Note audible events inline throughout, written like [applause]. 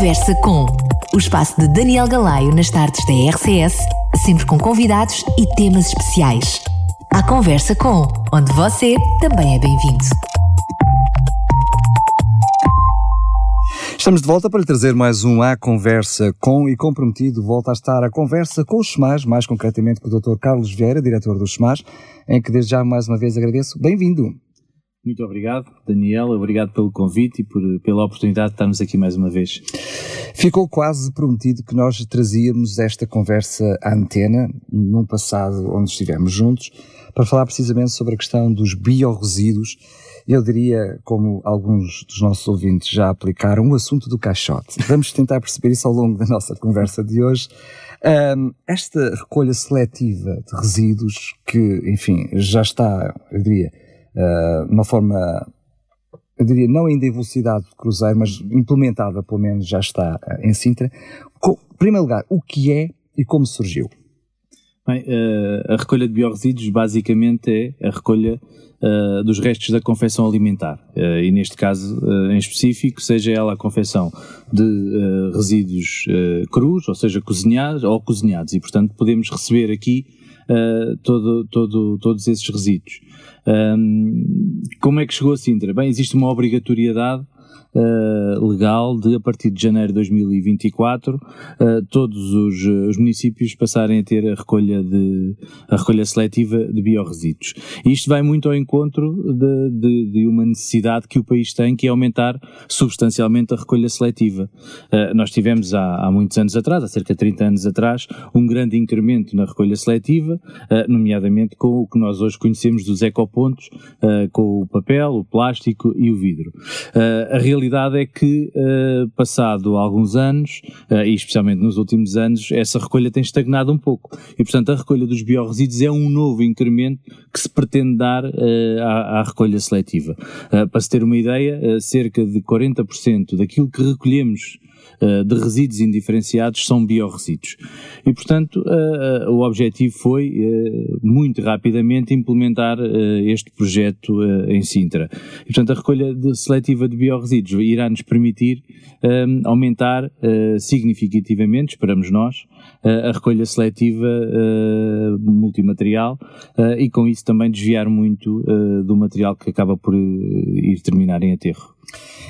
Conversa com o espaço de Daniel Galaio nas tardes da RCS, sempre com convidados e temas especiais. A Conversa com, onde você também é bem-vindo. Estamos de volta para lhe trazer mais um A Conversa com e comprometido volta a estar a conversa com o SEMAS, mais concretamente com o Dr. Carlos Vieira, diretor do SEMAS, em que desde já mais uma vez agradeço. Bem-vindo. Muito obrigado, Daniel. Obrigado pelo convite e por, pela oportunidade de estarmos aqui mais uma vez. Ficou quase prometido que nós trazíamos esta conversa à antena, num passado onde estivemos juntos, para falar precisamente sobre a questão dos biorresíduos. Eu diria, como alguns dos nossos ouvintes já aplicaram, o assunto do caixote. Vamos tentar perceber isso ao longo da nossa conversa de hoje. Um, esta recolha seletiva de resíduos, que, enfim, já está, eu diria, uh, de uma forma, eu diria, não ainda em velocidade de cruzeiro, mas implementada pelo menos já está uh, em Sintra. Com, em primeiro lugar, o que é e como surgiu? Bem, uh, a recolha de biorresíduos basicamente é a recolha uh, dos restos da confecção alimentar. Uh, e neste caso em específico, seja ela a confecção de resíduos crus, ou seja, cozinhados ou cozinhados. E portanto podemos receber aqui todo, todo, todos esses resíduos. Um, como é que chegou a Sintra? Bem, existe uma obrigatoriedade uh, legal de, a partir de janeiro de 2024, uh, eh, todos os, os, municípios passarem a ter a recolha, de, a recolha seletiva de biorresíduos. Isto vai muito ao encontro de, de, de, uma necessidade que o país tem, que é aumentar substancialmente a recolha seletiva. Uh, nós tivemos há, há muitos anos atrás, há cerca de 30 anos atrás, um grande incremento na recolha seletiva, nomeadamente com o que nós hoje conhecemos dos ecopontos, com o papel, o plástico e o vidro. a realidade é que, uh, passado alguns anos, uh, e especialmente nos últimos anos, essa recolha tem estagnado um pouco. E, portanto, a recolha dos biorresíduos é um novo incremento que se pretende dar uh, à, à, recolha seletiva. para se ter uma ideia, cerca de 40% daquilo que recolhemos eh, de resíduos indiferenciados são biorresíduos. E, portanto, uh, uh, o objetivo foi, muito rapidamente, implementar este projeto em Sintra. E, portanto, a recolha de, seletiva de biorresíduos irá nos permitir aumentar significativamente, esperamos nós, a recolha seletiva multimaterial e, com isso, também desviar muito do material que acaba por ir terminar em aterro.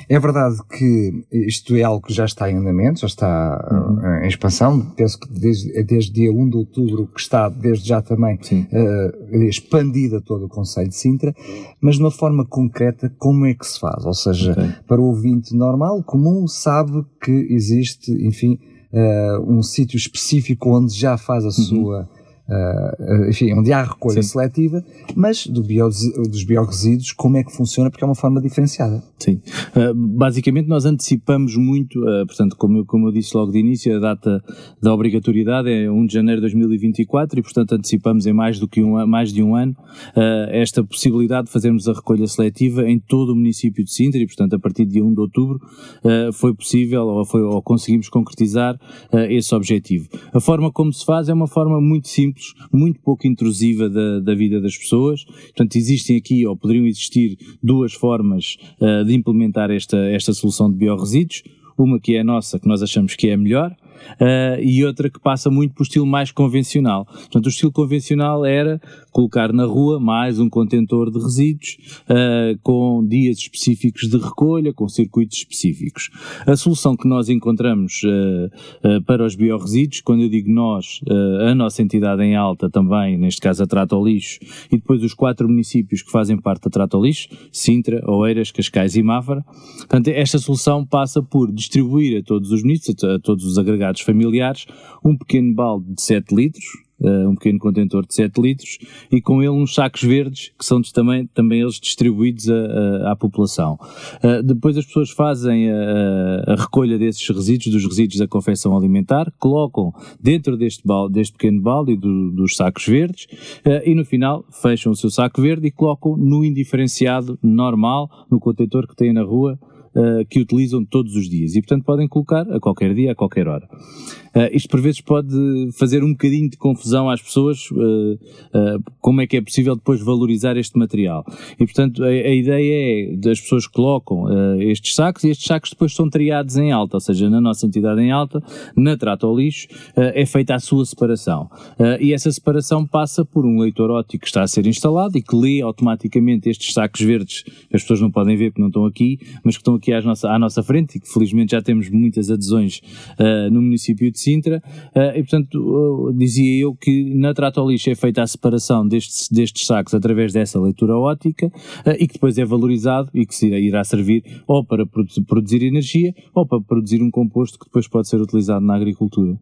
É verdade que isto é algo que já está em andamento, já está uhum. Eh, em expansão. Penso que desde, é desde dia 1 de outubro que está, desde já também, uh, expandida todo o Conselho de Sintra, mas de uma forma concreta, como é que se faz? Ou seja, okay. para o ouvinte normal, comum, sabe que existe, enfim, uh, um sítio específico onde já faz a uhum. sua uh, enfim, onde há recolha Sim. seletiva, mas do bio, dos biorresíduos, como é que funciona, porque é uma forma diferenciada. Sim. Uh, basicamente nós antecipamos muito, uh, portanto, como eu, como eu disse logo de início, a data da obrigatoriedade é 1 de janeiro de 2024 e, portanto, antecipamos em mais, do que um, mais de um ano esta possibilidade de fazermos a recolha seletiva em todo o município de Sintra e, portanto, a partir de 1 de outubro foi possível ou, foi, ou conseguimos concretizar esse objetivo. A forma como se faz é uma forma muito simples simples, muito pouco intrusiva da, da vida das pessoas. Portanto, existem aqui, ou poderiam existir, duas formas uh, de implementar esta, esta solução de biorresíduos. Uma que é a nossa, que nós achamos que é a melhor, uh, e outra que passa muito o estilo mais convencional. Portanto, o estilo convencional era colocar na rua mais um contentor de resíduos uh, com dias específicos de recolha, com circuitos específicos. A solução que nós encontramos uh, para os biorresíduos, quando eu digo nós, a nossa entidade em alta também, neste caso a Trata ao Lixo, e depois os quatro municípios que fazem parte da Trata ao Lixo, Sintra, Oeiras, Cascais e Mafra. Portanto, esta solução passa por distribuir a todos os municípios, a todos os agregados familiares, um pequeno balde de 7 litros, uh, um pequeno contentor de 7 litros, e com ele uns sacos verdes que são também, também eles distribuídos a, a, à população. Uh, depois as pessoas fazem a, a, recolha desses resíduos, dos resíduos da confecção alimentar, colocam dentro deste, balde, deste pequeno balde e do, dos sacos verdes, uh, e no final fecham o seu saco verde e colocam no indiferenciado normal, no contentor que têm na rua, uh, que utilizam todos os dias e, portanto, podem colocar a qualquer dia, a qualquer hora. Uh, isto por vezes pode fazer um bocadinho de confusão às pessoas uh, como é que é possível depois valorizar este material. E portanto a, a ideia é das pessoas colocam estes sacos e estes sacos depois são triados em alta, ou seja, na nossa entidade em alta, na trata ao lixo, é feita a sua separação. e essa separação passa por um leitor óptico que está a ser instalado e que lê automaticamente estes sacos verdes, as pessoas não podem ver porque não estão aqui, mas que estão aqui à nossa, à nossa frente e que felizmente já temos muitas adesões no município de Sintra, uh, e portanto uh, dizia eu que na Tratolixo é feita a separação destes, destes sacos através dessa leitura ótica uh, e que depois é valorizado e que irá servir ou para produzir energia ou para produzir um composto que depois pode ser utilizado na agricultura.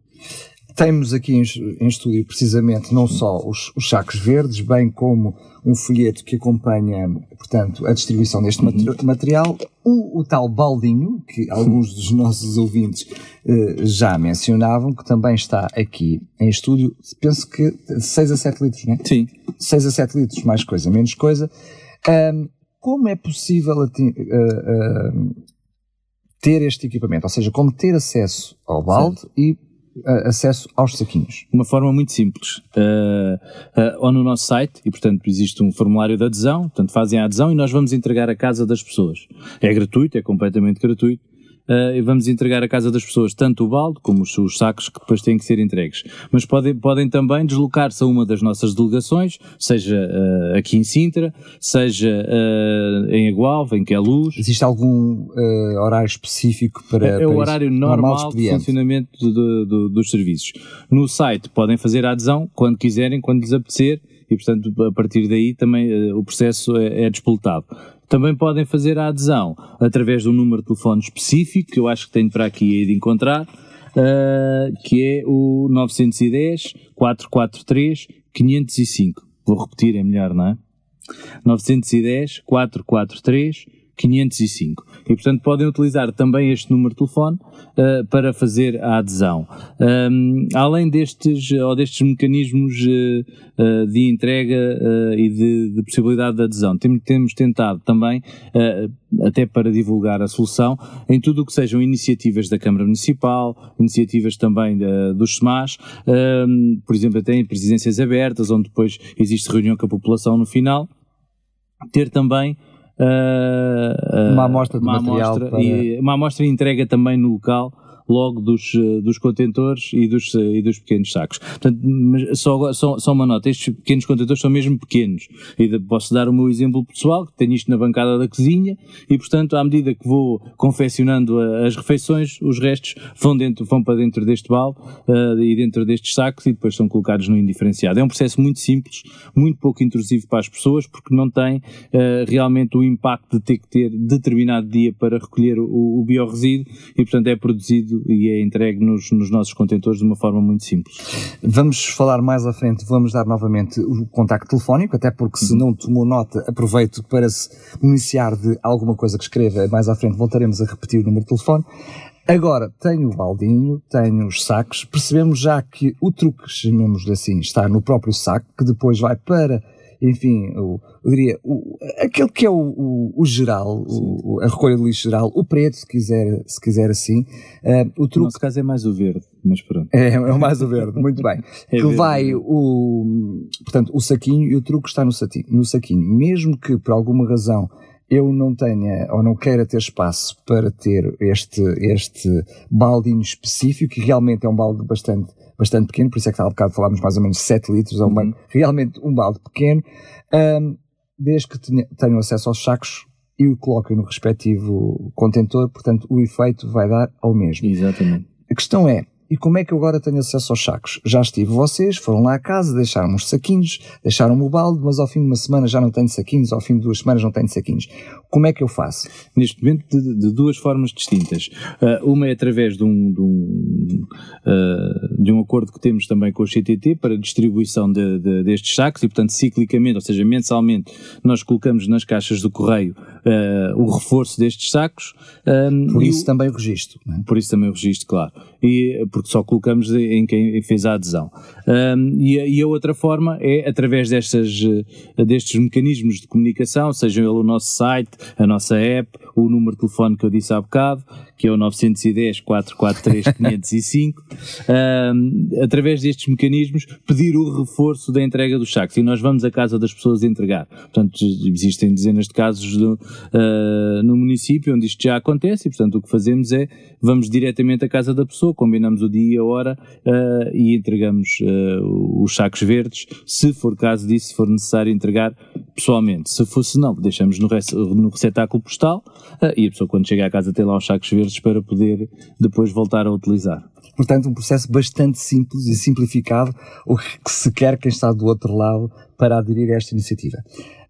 Temos aqui em, em estúdio precisamente não só os, os, sacos verdes, bem como um folheto que acompanha, portanto, a distribuição deste uhum. material, o, o, tal baldinho, que alguns dos nossos ouvintes eh, já mencionavam, que também está aqui em estúdio, penso que 6 a 7 litros, não é? Sim. 6 a 7 litros, mais coisa, menos coisa. Um, como é possível uh, uh, ter este equipamento? Ou seja, como ter acesso ao balde e acesso aos saquinhos? Uma forma muito simples. Uh, uh, ou no nosso site, e portanto existe um formulário de adesão, portanto fazem a adesão e nós vamos entregar a casa das pessoas. É gratuito, é completamente gratuito uh, e vamos entregar à casa das pessoas tanto o balde como os, os, sacos que depois têm que ser entregues. Mas podem, podem também deslocar-se a uma das nossas delegações, seja uh, aqui em Sintra, seja uh, em Agualva, em Queluz. Existe algum horário específico para É, é o horário normal, normal de funcionamento do, do, dos serviços. No site podem fazer a adesão quando quiserem, quando lhes apetecer, e portanto a partir daí também uh, o processo é, é despoletado. Também podem fazer a adesão através de um número de telefone específico, que eu acho que tenho para aqui de encontrar, uh, que é o 910 443 505. Vou repetir, é melhor, não é? 910 443 505. E, portanto, podem utilizar também este número de telefone uh, para fazer a adesão. Um, além destes, ou destes mecanismos uh, uh, de entrega e de, de, possibilidade de adesão, temos, temos tentado também, até para divulgar a solução, em tudo o que sejam iniciativas da Câmara Municipal, iniciativas também dos SMAS, por exemplo, até em presidências abertas, onde depois existe reunião com a população no final, ter também uh, uma amostra de uma material amostra, para... e uma amostra entrega também no local logo dos, eh, dos contentores e dos, eh, e dos pequenos sacos. Portanto, só, só, só uma nota, estes pequenos contentores são mesmo pequenos. E posso dar o meu exemplo pessoal, que tenho isto na bancada da cozinha, e portanto, à medida que vou confeccionando as refeições, os restos vão, dentro, vão para dentro deste balde uh, e dentro destes sacos e depois são colocados no indiferenciado. É um processo muito simples, muito pouco intrusivo para as pessoas, porque não tem uh, realmente o impacto de ter que ter determinado dia para recolher o, o biorresíduo e, portanto, é produzido e é entregue nos, nos nossos contentores de uma forma muito simples. Vamos falar mais à frente, vamos dar novamente o contacto telefónico, até porque se uhum. não tomou nota, aproveito para se iniciar de alguma coisa que escreva mais à frente, voltaremos a repetir o número de telefone. Agora, tenho o baldinho, tenho os sacos, percebemos já que o truque, chamemos-lhe assim, está no próprio saco, que depois vai para enfim, o, eu diria, o, aquele que é o, o, o geral, o, a recolha de lixo geral, o preto, se quiser, se quiser assim. Uh, o truque, no nosso caso é mais o verde, mas pronto. É, é mais o verde, muito bem. [laughs] é que verde, vai o, portanto, o saquinho e o truque está no saquinho, no saquinho. Mesmo que por alguma razão eu não tenha ou não queira ter espaço para ter este, este baldinho específico, que realmente é um balde bastante bastante pequeno, por isso é que há bocado falámos mais ou menos 7 litros, é um uhum. realmente um balde pequeno, um, desde que tenha, tenham acesso aos sacos e o coloquem no respectivo contentor, portanto o efeito vai dar ao mesmo. Exatamente. A questão é, e como é que eu agora tenho acesso aos sacos? Já estive vocês, foram lá à casa, deixaram os saquinhos, deixaram o balde, mas ao fim de uma semana já não tenho saquinhos, ao fim de duas semanas não tenho saquinhos. Como é que eu faço? Neste momento, de, de duas formas distintas. Uh, uma é através de um, de, um, uh, de um acordo que temos também com o CTT para distribuição de, de, destes sacos e, portanto, ciclicamente, ou seja, mensalmente, nós colocamos nas caixas do correio uh, o reforço destes sacos. Um, por isso também o registro. É? Por isso também o registro, claro. E, porque só colocamos em quem fez a adesão. Um, e, e, a outra forma é através destas, destes mecanismos de comunicação, sejam ele o nosso site, a nossa app, o número de telefone que eu disse há bocado, que é o 910 443 505, um, através destes mecanismos, pedir o reforço da entrega dos sacos. E nós vamos à casa das pessoas entregar. Portanto, existem dezenas de casos do, uh, no município onde isto já acontece e, portanto, o que fazemos é vamos diretamente à casa da pessoa, combinamos o dia e a hora uh, e entregamos uh, os sacos verdes, se for caso disso, se for necessário entregar pessoalmente. Se fosse não, deixamos no, no receptáculo postal e a pessoa quando chega à casa tem lá os sacos verdes para poder depois voltar a utilizar. Portanto, um processo bastante simples e simplificado, o que se quer quem está do outro lado para aderir a esta iniciativa.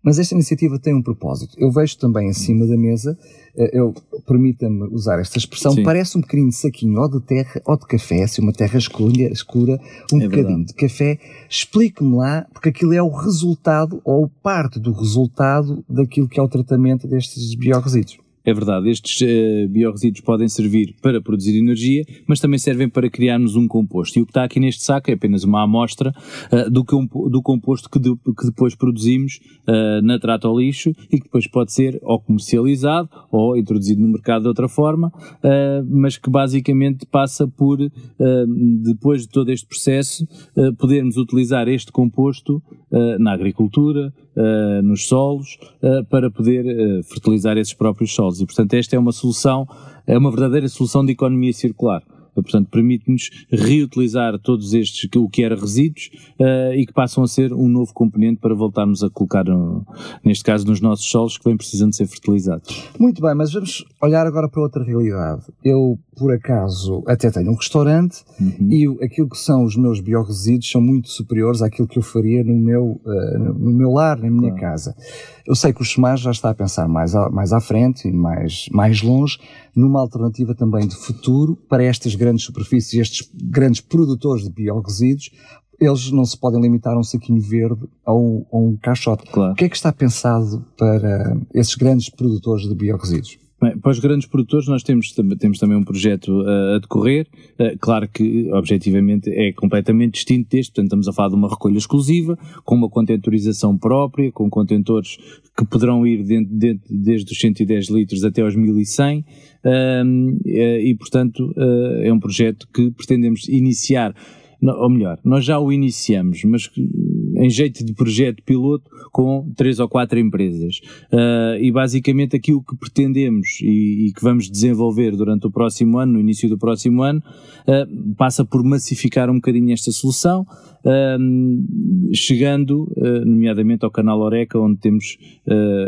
Mas esta iniciativa tem um propósito. Eu vejo também em cima da mesa, eh, eu permita-me usar esta expressão, Sim. parece um bocadinho de saquinho ou de terra ou de café, assim, uma terra escura, escura um é bocadinho verdade. de café. Explique-me lá, porque aquilo é o resultado ou parte do resultado daquilo que é o tratamento destes biorresíduos. É verdade, estes uh, biorresíduos podem servir para produzir energia, mas também servem para criarmos um composto. E o que está aqui neste saco é apenas uma amostra uh, do, do composto que, de, que depois produzimos uh, na trata ao lixo e que depois pode ser ou comercializado ou introduzido no mercado de outra forma, mas que basicamente passa por, depois de todo este processo, podermos utilizar este composto na agricultura, nos solos, para poder fertilizar esses próprios solos. E, portanto, esta é uma solução, é uma verdadeira solução de economia circular portanto permite-nos reutilizar todos estes, o que era resíduos, uh, e que passam a ser um novo componente para voltarmos a colocar, no, neste caso, nos nossos solos que vem precisando de ser fertilizados. Muito bem, mas vamos olhar agora para outra realidade. Eu, por acaso, até tenho um restaurante uhum. e aquilo que são os meus biorresíduos são muito superiores àquilo que eu faria no meu, uh, no meu lar, na minha claro. casa. Eu sei que o SEMAR já está a pensar mais, a, mais à frente e mais, mais longe numa alternativa também de futuro para estas grandes superfícies, estes grandes produtores de biorresíduos, eles não se podem limitar a um saquinho verde ou, ou um caixote. Claro. O que é que está pensado para esses grandes produtores de biorresíduos? Bem, para os grandes produtores nós temos, temos também um projeto uh, a decorrer, uh, claro que objetivamente é completamente distinto deste, portanto estamos a falar de uma recolha exclusiva, com uma contentorização própria, com contentores que poderão ir dentro, dentro, desde os 110 litros até aos 1100, um, eh, e portanto uh, é um projeto que pretendemos iniciar. Ou melhor, nós já o iniciamos, mas em jeito de projeto piloto com três ou quatro empresas. Uh, e basicamente aquilo que pretendemos e, e, que vamos desenvolver durante o próximo ano, no início do próximo ano, uh, passa por massificar um bocadinho esta solução, uh, chegando nomeadamente ao canal Oreca, onde temos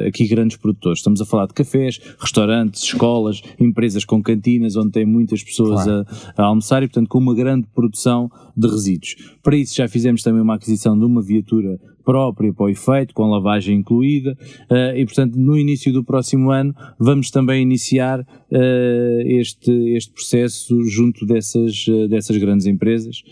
aqui grandes produtores. Estamos a falar de cafés, restaurantes, escolas, empresas com cantinas, onde tem muitas pessoas claro. a, a almoçar e, portanto, com uma grande produção de resíduos. Para isso já fizemos também uma aquisição de uma viatura própria para o efeito, com lavagem incluída, uh, e portanto no início do próximo ano vamos também iniciar uh, este, este processo junto dessas, uh, dessas grandes empresas.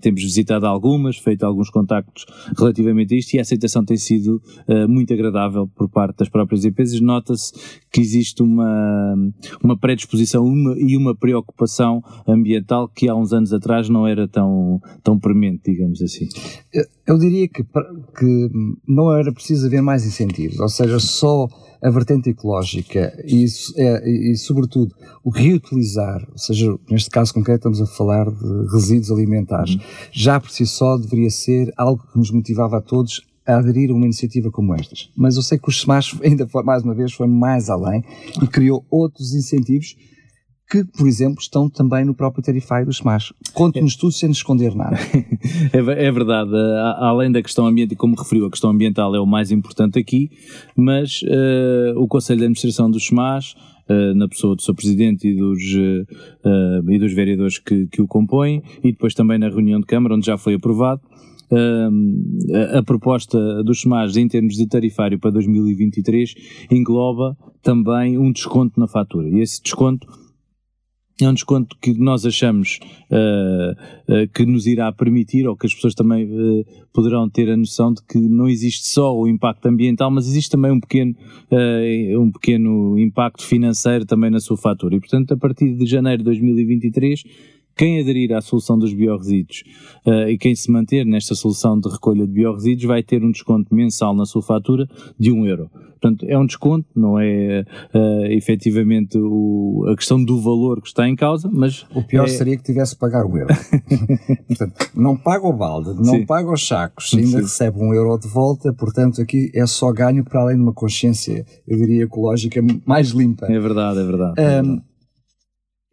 temos visitado algumas, feito alguns contactos relativamente a isto e a aceitação tem sido muito agradável por parte das próprias empresas. Nota-se que existe uma, uma predisposição uma, e uma preocupação ambiental que há uns anos atrás não era tão, tão premente, digamos assim. Eu diria que que não era preciso haver mais incentivos, ou seja, só a vertente ecológica e, é, e, e, sobretudo, o reutilizar, ou seja, neste caso concreto estamos a falar de resíduos alimentares, uhum. já por si só deveria ser algo que nos motivava a todos a aderir a uma iniciativa como estas. Mas eu sei que o SMAS [laughs] ainda foi, mais uma vez, foi mais além e criou outros incentivos que, por exemplo, estão também no próprio Tarify do SMAS. Conte-nos tudo sem esconder nada. [laughs] é, é, verdade, além da questão ambiental, como referiu, a questão ambiental é o mais importante aqui, mas uh, o Conselho de Administração do SMAS, uh, na pessoa do seu Presidente e dos, uh, e dos vereadores que, que o compõem, e depois também na reunião de Câmara, onde já foi aprovado, a, a proposta dos SMAS em termos de tarifário para 2023 engloba também um desconto na fatura. E esse desconto é um desconto que nós achamos uh, uh, que nos irá permitir, ou que as pessoas também uh, poderão ter a noção de que não existe só o impacto ambiental, mas existe também um pequeno, um pequeno impacto financeiro também na sua fatura. E, portanto, a partir de janeiro de 2023, quem aderir à solução dos biorresíduos uh, e quem se manter nesta solução de recolha de biorresíduos vai ter um desconto mensal na sua fatura de 1 euro. Portanto, é um desconto, não é uh, efetivamente o, a questão do valor que está em causa, mas. O pior é... seria que tivesse que pagar o euro. [laughs] portanto, não paga o balde, não Sim. paga os sacos, ainda Sim. recebe um euro de volta, portanto, aqui é só ganho para além de uma consciência, eu diria, ecológica mais limpa. É verdade, é verdade. Um, é verdade.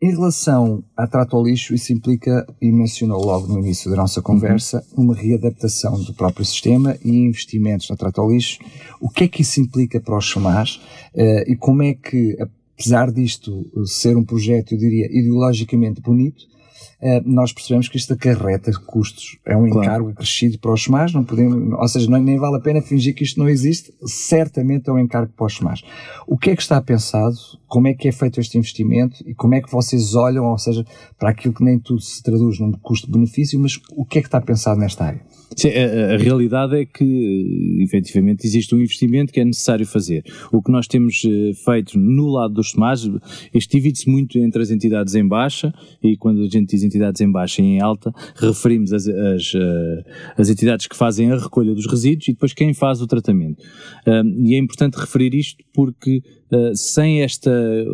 Em relação à trato ao lixo, isso implica, e mencionou logo no início da nossa conversa, uhum. uma readaptação do próprio sistema e investimentos na trato ao lixo. O que é que isso implica para os SMAs uh, e como é que, apesar disto ser um projeto, eu diria, ideologicamente bonito, eh, nós percebemos que isto acarreta custos. É um claro. encargo acrescido para os SMAs, não podemos, ou seja, não, nem vale a pena fingir que isto não existe, certamente é um encargo para os SMAs. O que é que está pensado? Como é que é feito este investimento? E como é que vocês olham, ou seja, para aquilo que nem tudo se traduz num custo-benefício, mas o que é que está pensado nesta área? A, a, realidade é que, efetivamente, existe um investimento que é necessário fazer. O que nós temos eh, feito no lado dos SMAs, este divide-se muito entre as entidades em baixa, e quando a gente diz entidades em baixa e em alta, referimos as, as, eh, as entidades que fazem a recolha dos resíduos e depois quem faz o tratamento. e é importante referir isto porque eh, sem esta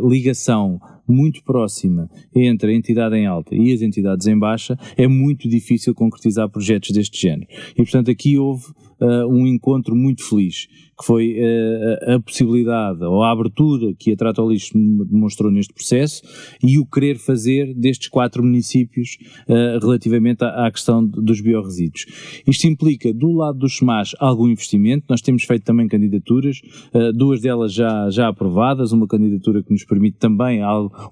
ligação muito próxima entre a entidade em alta e as entidades em baixa, é muito difícil concretizar projetos deste género. E, portanto, aqui houve uh, um encontro muito feliz, que foi uh, a possibilidade ou a abertura que a Trata ao Lixo demonstrou neste processo e o querer fazer destes quatro municípios uh, relativamente à, à, questão dos biorresíduos. Isto implica, do lado dos SMAS, algum investimento. Nós temos feito também candidaturas, duas delas já, já aprovadas, uma candidatura que nos permite também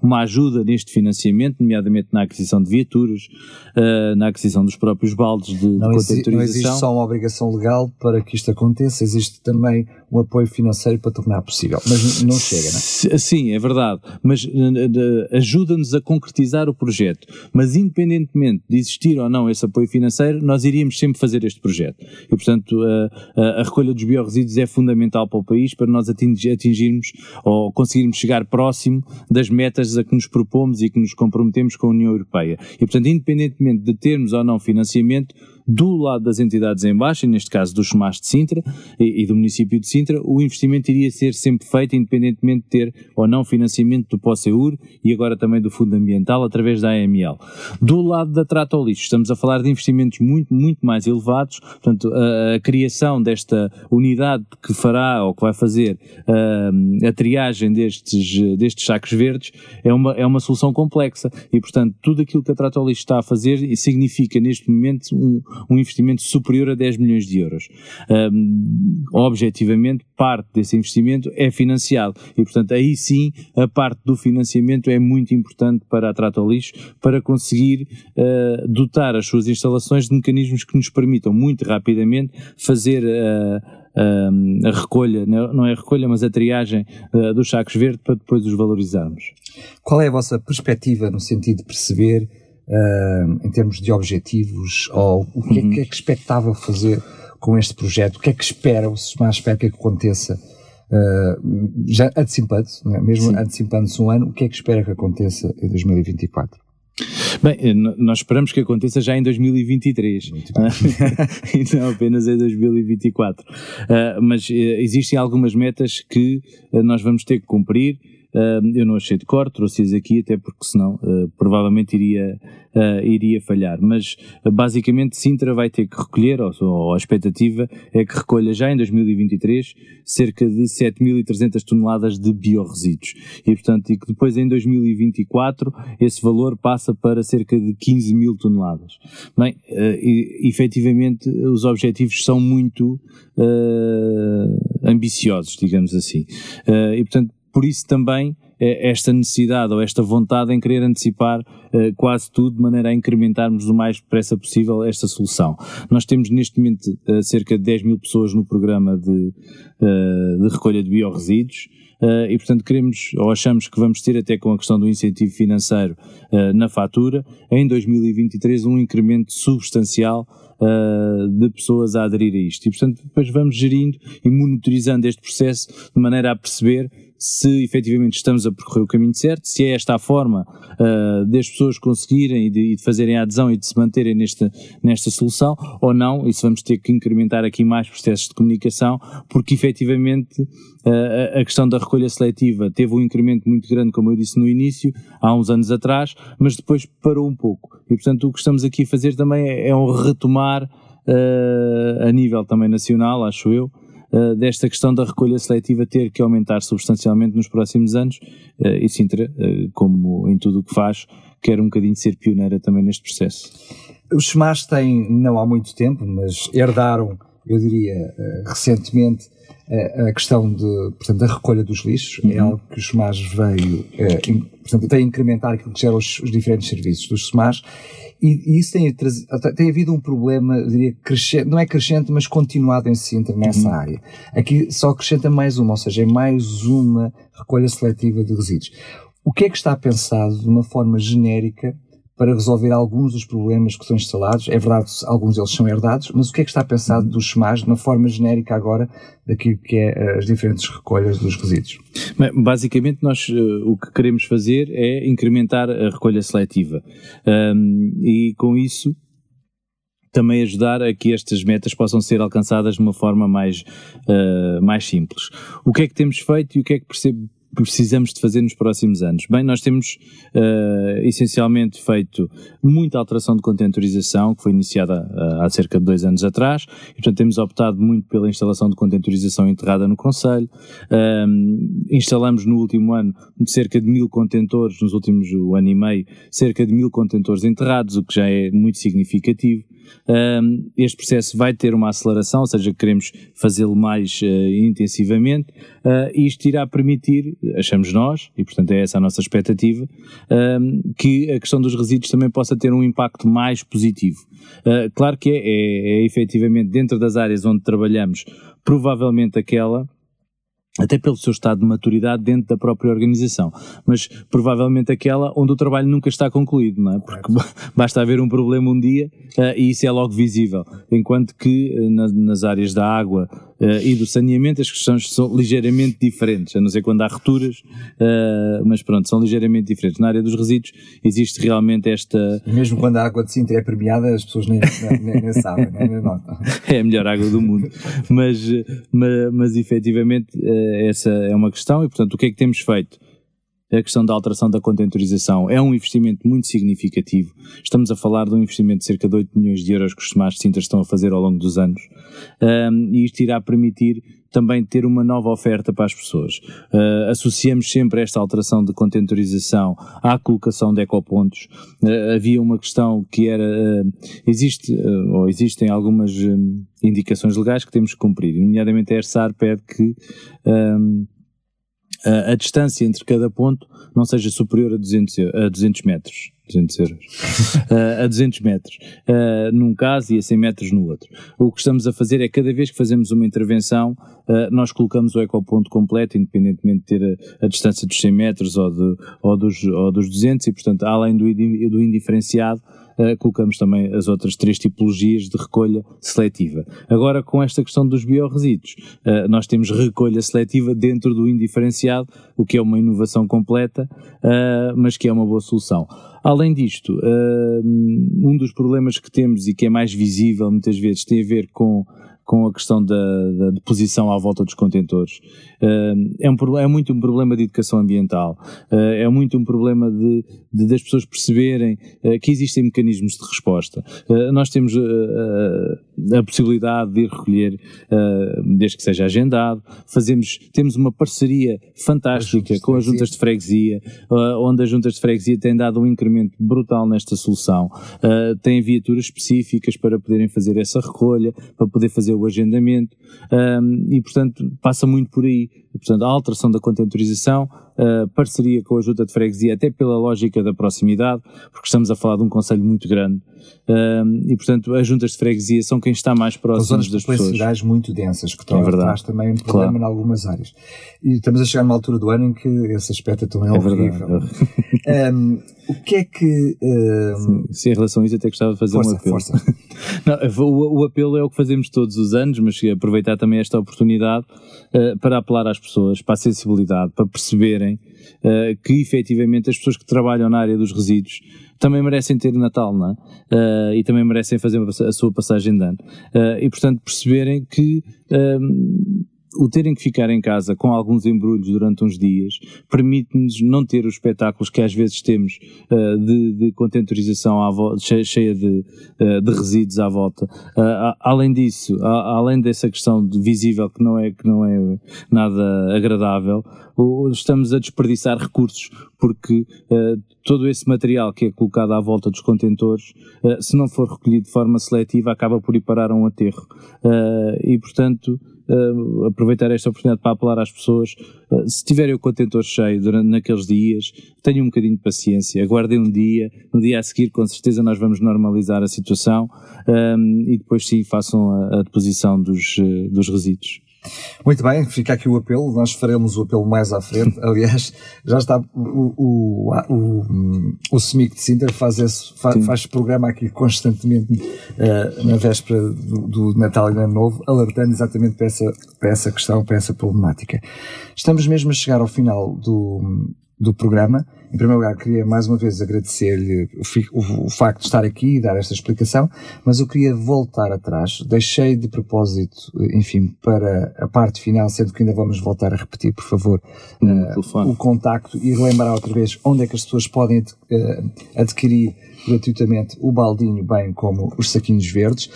uma ajuda neste financiamento, nomeadamente na aquisição de viaturas, na aquisição dos próprios baldes de, não de não existe só uma obrigação legal para que isto aconteça, existe também um apoio financeiro para tornar possível, mas não chega, não é? Sim, é verdade, mas ajuda-nos a concretizar o projeto, mas independentemente de existir ou não esse apoio financeiro, nós iríamos sempre fazer este projeto. E portanto a, a, a recolha dos biorresíduos é fundamental para o país para nós atingirmos ou conseguirmos chegar próximo das metas a que nos propomos e que nos comprometemos com a União Europeia. E portanto independentemente de termos ou não financiamento, do lado das entidades em baixa, neste caso dos SMAS de Sintra e, e, do município de Sintra, o investimento iria ser sempre feito independentemente de ter ou não financiamento do POSEUR e agora também do Fundo Ambiental através da AML. Do lado da Trata ao Lixo, estamos a falar de investimentos muito, muito mais elevados, portanto, a, a criação desta unidade que fará ou que vai fazer a, a triagem destes, destes sacos verdes é uma, é uma solução complexa e, portanto, tudo aquilo que a Trata ao Lixo está a fazer significa neste momento um, um investimento superior a 10 milhões de euros. Um, objetivamente, parte desse investimento é financiado e, portanto, aí sim a parte do financiamento é muito importante para a Trata Lixo para conseguir uh, dotar as suas instalações de mecanismos que nos permitam muito rapidamente fazer uh, a recolha, não é a recolha, mas a triagem uh, dos sacos verdes para depois os valorizarmos. Qual é a vossa perspectiva no sentido de perceber uh, em termos de objetivos, ou o que, uhum. é, que é que expectava fazer com este projeto? O que é que espera, o mais espera que aconteça? Uh, já antecipando-se, é? mesmo antecipando-se um ano, o que é que espera que aconteça em 2024? Bem, eh, nós esperamos que aconteça já em 2023, [laughs] e não apenas em 2024. Uh, mas uh, existem algumas metas que uh, nós vamos ter que cumprir Eu não achei de cor, trouxe-as aqui até porque senão uh, provavelmente iria, uh, iria falhar. Mas basicamente Sintra vai ter que recolher, ou, ou, a expectativa é que recolha já em 2023 cerca de 7.300 toneladas de biorresíduos. E portanto, e que depois em 2024 esse valor passa para cerca de 15 mil toneladas. Bem, e, efetivamente os objetivos são muito ambiciosos, digamos assim. e portanto, por isso também esta necessidade ou esta vontade em querer antecipar uh, quase tudo de maneira a incrementarmos o mais depressa possível esta solução. Nós temos neste momento uh, cerca de 10 mil pessoas no programa de, de recolha de biorresíduos. E portanto queremos ou achamos que vamos ter até com a questão do incentivo financeiro na fatura em 2023 um incremento substancial de pessoas a aderir a isto e portanto depois vamos gerindo e monitorizando este processo de maneira a perceber se efetivamente estamos a percorrer o caminho certo, se é esta a forma uh, das pessoas conseguirem e de, de, fazerem a adesão e de se manterem nesta, nesta solução, ou não, se vamos ter que incrementar aqui mais processos de comunicação, porque efetivamente uh, a questão da recolha seletiva teve um incremento muito grande, como eu disse no início, há uns anos atrás, mas depois parou um pouco. E portanto o que estamos aqui a fazer também é, é um retomar uh, a nível também nacional, acho eu, uh, desta questão da recolha seletiva ter que aumentar substancialmente nos próximos anos uh, e Sintra, uh, como em tudo o que faz, quer um bocadinho ser pioneira também neste processo. Os SEMAS têm, não há muito tempo, mas herdaram, eu diria, recentemente, a questão de, portanto, da recolha dos lixos. É uhum. É algo que o SEMAS veio, portanto, tem a incrementar aquilo que geram os, os diferentes serviços dos SEMAS e, e isso tem, tem havido um problema, diria, crescente, não é crescente, mas continuado em Sintra nessa uhum. área. Aqui só acrescenta mais uma, ou seja, é mais uma recolha seletiva de resíduos. O que é que está pensado de uma forma genérica para resolver alguns dos problemas que são instalados. É verdade, alguns deles são herdados, mas o que é que está pensado dos SMAs de uma forma genérica agora daquilo que é eh, as diferentes recolhas dos resíduos? Basicamente, nós uh, o que queremos fazer é incrementar a recolha seletiva. Um, e com isso, também ajudar a que estas metas possam ser alcançadas de uma forma mais, uh, mais simples. O que é que temos feito e o que é que percebo precisamos de fazer nos próximos anos? Bem, nós temos uh, essencialmente feito muita alteração de contentorização, que foi iniciada uh, há cerca de dois anos atrás, e portanto temos optado muito pela instalação de contentorização enterrada no Conselho. Um, instalamos no último ano cerca de mil contentores, nos últimos um ano e meio, cerca de mil contentores enterrados, o que já é muito significativo. Um, este processo vai ter uma aceleração, ou seja, queremos fazê-lo mais uh, intensivamente, uh, e isto irá permitir, achamos nós, e portanto é essa a nossa expectativa, um, que a questão dos resíduos também possa ter um impacto mais positivo. Uh, claro que é, é, é efetivamente dentro das áreas onde trabalhamos, provavelmente aquela até pelo seu estado de maturidade dentro da própria organização, mas provavelmente aquela onde o trabalho nunca está concluído, não é? Porque [laughs] basta haver um problema um dia uh, e isso é logo visível, enquanto que uh, na, nas áreas da água uh, e do saneamento as questões são ligeiramente diferentes, a não ser quando há rupturas, mas pronto, são ligeiramente diferentes. Na área dos resíduos existe realmente esta... E mesmo quando a água de Sintra é permeada, as pessoas nem, nem, nem sabem, nem notam. [laughs] É a melhor água do mundo, mas, mas, mas efetivamente essa é uma questão e, portanto, o que é que temos feito? A questão da alteração da contentorização é um investimento muito significativo. Estamos a falar de um investimento de cerca de 8 milhões de euros que os Semares de estão a fazer ao longo dos anos. Um, e isto irá permitir também ter uma nova oferta para as pessoas. Uh, associamos sempre esta alteração de contentorização à colocação de ecopontos. Uh, havia uma questão que era, uh, existe, ou existem algumas um, indicações legais que temos que cumprir, nomeadamente a ERSAR pede que um, a, a, distância entre cada ponto não seja superior a 200, a 200 metros. 200 euros. uh, [laughs] a 200 metros uh, num caso e a 100 metros no outro. O que estamos a fazer é cada vez que fazemos uma intervenção, uh, nós colocamos o ecoponto completo, independentemente de ter a, a, distância dos 100 metros ou, de, ou, dos, ou dos 200, e portanto, além do, do indiferenciado, uh, colocamos também as outras três tipologias de recolha seletiva. Agora, com esta questão dos biorresíduos, uh, nós temos recolha seletiva dentro do indiferenciado, o que é uma inovação completa, uh, mas que é uma boa solução. Além disto, um dos problemas que temos e que é mais visível muitas vezes tem a ver com com a questão da, da deposição à volta dos contentores. Uh, é, um, é muito um problema de educação ambiental, uh, é muito um problema de, de das pessoas perceberem uh, que existem mecanismos de resposta. nós temos a possibilidade de ir recolher, desde que seja agendado, fazemos, temos uma parceria fantástica com as juntas de freguesia, onde as juntas de freguesia têm dado um incremento brutal nesta solução. têm viaturas específicas para poderem fazer essa recolha, para poder fazer o agendamento um, e, portanto, passa muito por aí. Portanto, a alteração da contentorização, uh, parceria com a junta de freguesia, até pela lógica da proximidade, porque estamos a falar de um conselho muito grande um, e, portanto, as juntas de freguesia são quem está mais próximo das pessoas. zonas cidades muito densas, que é traz também um problema claro. em algumas áreas. E estamos a chegar numa altura do ano em que esse aspecto é, é horrível. um, o que é que. Um... Sim, sim, em relação a isso, até gostava de fazer força, um apelo. Força. Não, o, o, apelo é o que fazemos todos os anos, mas aproveitar também esta oportunidade uh, para apelar às pessoas, para a sensibilidade, para perceberem uh, que efetivamente as pessoas que trabalham na área dos resíduos também merecem ter Natal, não é? Uh, e também merecem fazer a sua passagem de ano. e portanto perceberem que o terem que ficar em casa com alguns embrulhos durante uns dias permite-nos não ter os espetáculos que às vezes temos uh, de, de, contentorização à volta, cheia de, uh, de, resíduos à volta. Uh, além disso, a, além dessa questão de visível que não é, que não é nada agradável, estamos a desperdiçar recursos porque todo esse material que é colocado à volta dos contentores, se não for recolhido de forma seletiva, acaba por ir parar a um aterro. e, portanto, uh, aproveitar esta oportunidade para apelar às pessoas, uh, se tiverem o contentor cheio durante naqueles dias, tenham um bocadinho de paciência, aguardem um dia, no dia a seguir com certeza nós vamos normalizar a situação e depois sim façam a, a deposição dos, uh, dos resíduos. Muito bem, fica aqui o apelo, nós faremos o apelo mais à frente. [laughs] Aliás, já está o, o, o, o SMIC de Sinter faz esse faz, faz programa aqui constantemente uh, na véspera do, do, Natal e Ano Novo, alertando exatamente para essa, para essa questão, para essa problemática. Estamos mesmo a chegar ao final do, do programa. Em primeiro lugar, queria mais uma vez agradecer-lhe o, o, o, facto de estar aqui e dar esta explicação, mas eu queria voltar atrás. Deixei de propósito, enfim, para a parte final, sendo que ainda vamos voltar a repetir, por favor, uh, o contacto e lembrar outra vez onde é que as pessoas podem uh, adquirir gratuitamente o baldinho, bem como os saquinhos verdes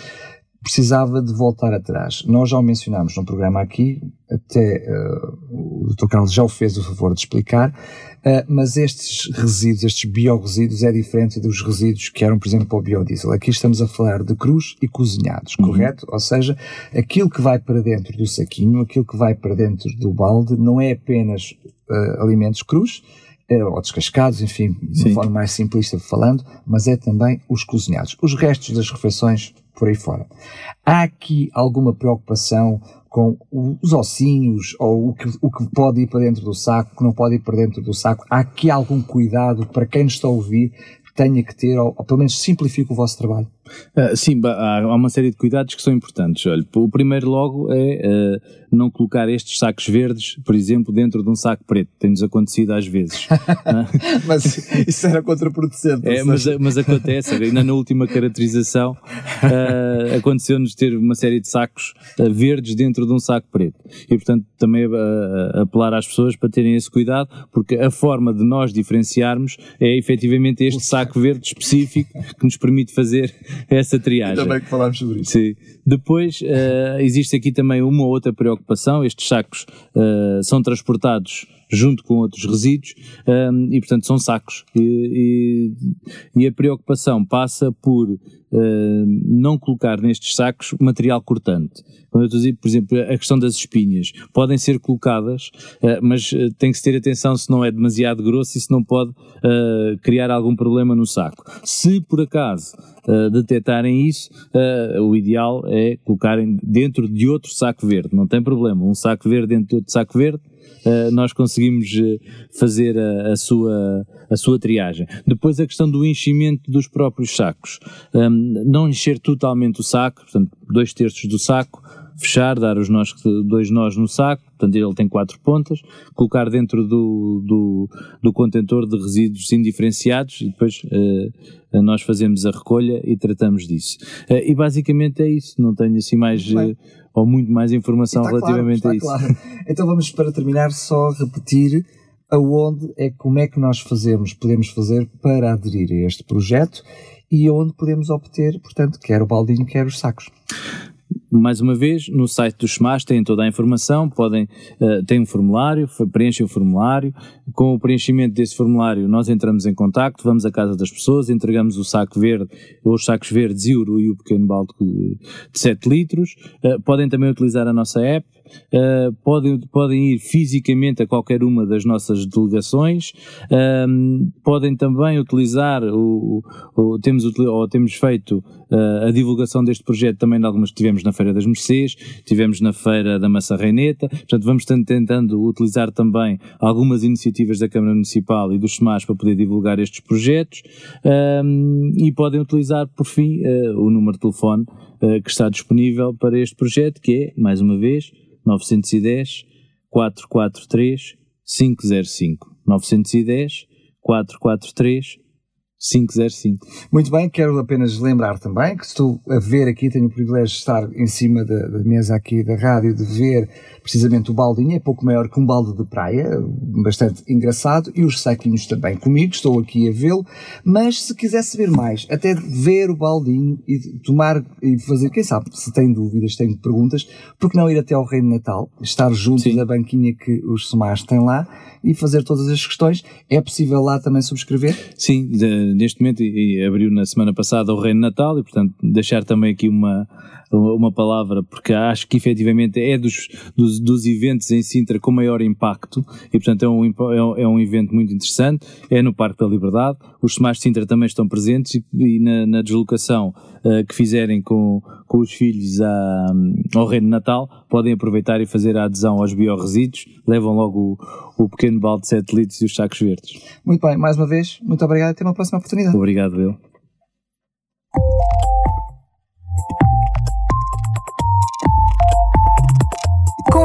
precisava de voltar atrás. Nós já o mencionámos no programa aqui, até uh, o Dr. Carlos já o fez o favor de explicar, uh, mas estes resíduos, estes biorresíduos, é diferente dos resíduos que eram, por exemplo, para o biodiesel. Aqui estamos a falar de crus e cozinhados, uhum. correto? Ou seja, aquilo que vai para dentro do saquinho, aquilo que vai para dentro do balde, não é apenas uh, alimentos crus, ou descascados, enfim, de uma forma mais simplista falando, mas é também os cozinhados. Os restos das refeições por aí fora. Há aqui alguma preocupação com os ossinhos ou o que, o que pode ir para dentro do saco, o que não pode ir para dentro do saco? Há aqui algum cuidado para quem nos está a ouvir tenha que ter, ou, ou pelo menos simplifique o vosso trabalho? Uh, sim, há, há, uma série de cuidados que são importantes. Olha, o primeiro logo é uh, não colocar estes sacos verdes, por exemplo, dentro de um saco preto. Tem-nos acontecido às vezes. [laughs] mas isso era contraproducente. É, mas, mas, acontece, ainda na última caracterização uh, aconteceu-nos ter uma série de sacos verdes dentro de um saco preto. E portanto também apelar às pessoas para terem esse cuidado, porque a forma de nós diferenciarmos é efetivamente este saco verde específico que nos permite fazer [laughs] essa triagem. Ainda bem que falámos sobre isso. Sim. Depois, uh, existe aqui também uma outra preocupação, estes sacos uh, são transportados junto com outros resíduos um, e, portanto, são sacos. E, e, e a preocupação passa por uh, não colocar nestes sacos material cortante. Quando eu estou a dizer, por exemplo, a questão das espinhas, podem ser colocadas, uh, mas uh, tem que se ter atenção se não é demasiado grosso e se não pode criar algum problema no saco. Se por acaso detectarem isso, o ideal é colocarem dentro de outro saco verde, não tem problema. Um saco verde dentro de outro saco verde uh, nós conseguimos eh, fazer a, a, sua, a sua triagem. Depois a questão do enchimento dos próprios sacos. Um, não encher totalmente o saco, portanto, dois terços do saco, fechar, dar os nós, dois nós no saco, portanto ele tem quatro pontas, colocar dentro do, do, do contentor de resíduos indiferenciados e depois uh, nós fazemos a recolha e tratamos disso. Uh, e basicamente é isso, não tenho assim mais uh, ou muito mais informação relativamente claro, a isso. Claro. Então vamos para terminar só repetir aonde é como é que nós fazemos, podemos fazer para aderir a este projeto e onde podemos obter, portanto, quer o baldinho, quer os sacos. Mais uma vez, no site do SMAS têm toda a informação, podem, uh, têm um formulário, preenchem o formulário, com o preenchimento desse formulário nós entramos em contacto, vamos à casa das pessoas, entregamos o saco verde, ou os sacos verdes e o, e o pequeno balde de 7 litros, uh, podem também utilizar a nossa app, uh, podem, podem ir fisicamente a qualquer uma das nossas delegações, uh, podem também utilizar, o, o, temos, ou temos feito uh, a divulgação deste projeto também em algumas que tivemos na Feira das Mercês, tivemos na Feira da Massa Reineta, portanto vamos tentando utilizar também algumas iniciativas da Câmara Municipal e dos SEMAS para poder divulgar estes projetos. E podem utilizar por fim o número de telefone que está disponível para este projeto que é, mais uma vez, 910 443 505. 910 443 505. Muito bem, quero apenas lembrar também que estou a ver aqui, tenho o privilégio de estar em cima da, da, mesa aqui da rádio, de ver precisamente o baldinho, é pouco maior que um balde de praia, bastante engraçado, e os saquinhos também comigo, estou aqui a vê-lo, mas se quiser saber mais, até ver o baldinho e tomar e fazer, quem sabe, se tem dúvidas, tem perguntas, porque não ir até ao Reino Natal, estar junto Sim. da banquinha que os Somars têm lá e fazer todas as questões. É possível lá também subscrever? Sim, de, neste momento e, e abriu na semana passada o Reino Natal e, portanto, deixar também aqui uma, uma palavra, porque acho que efetivamente é dos, dos, dos, eventos em Sintra com maior impacto e, portanto, é um, é um evento muito interessante. É no Parque da Liberdade. Os Semares de Sintra também estão presentes e, e na, na, deslocação uh, que fizerem com, com os filhos a, ao Reino Natal, podem aproveitar e fazer a adesão aos biorresíduos, levam logo o, o pequeno balde de 7 litros e os sacos verdes. Muito bem, mais uma vez, muito obrigado e até uma próxima oportunidade. Obrigado, Bill.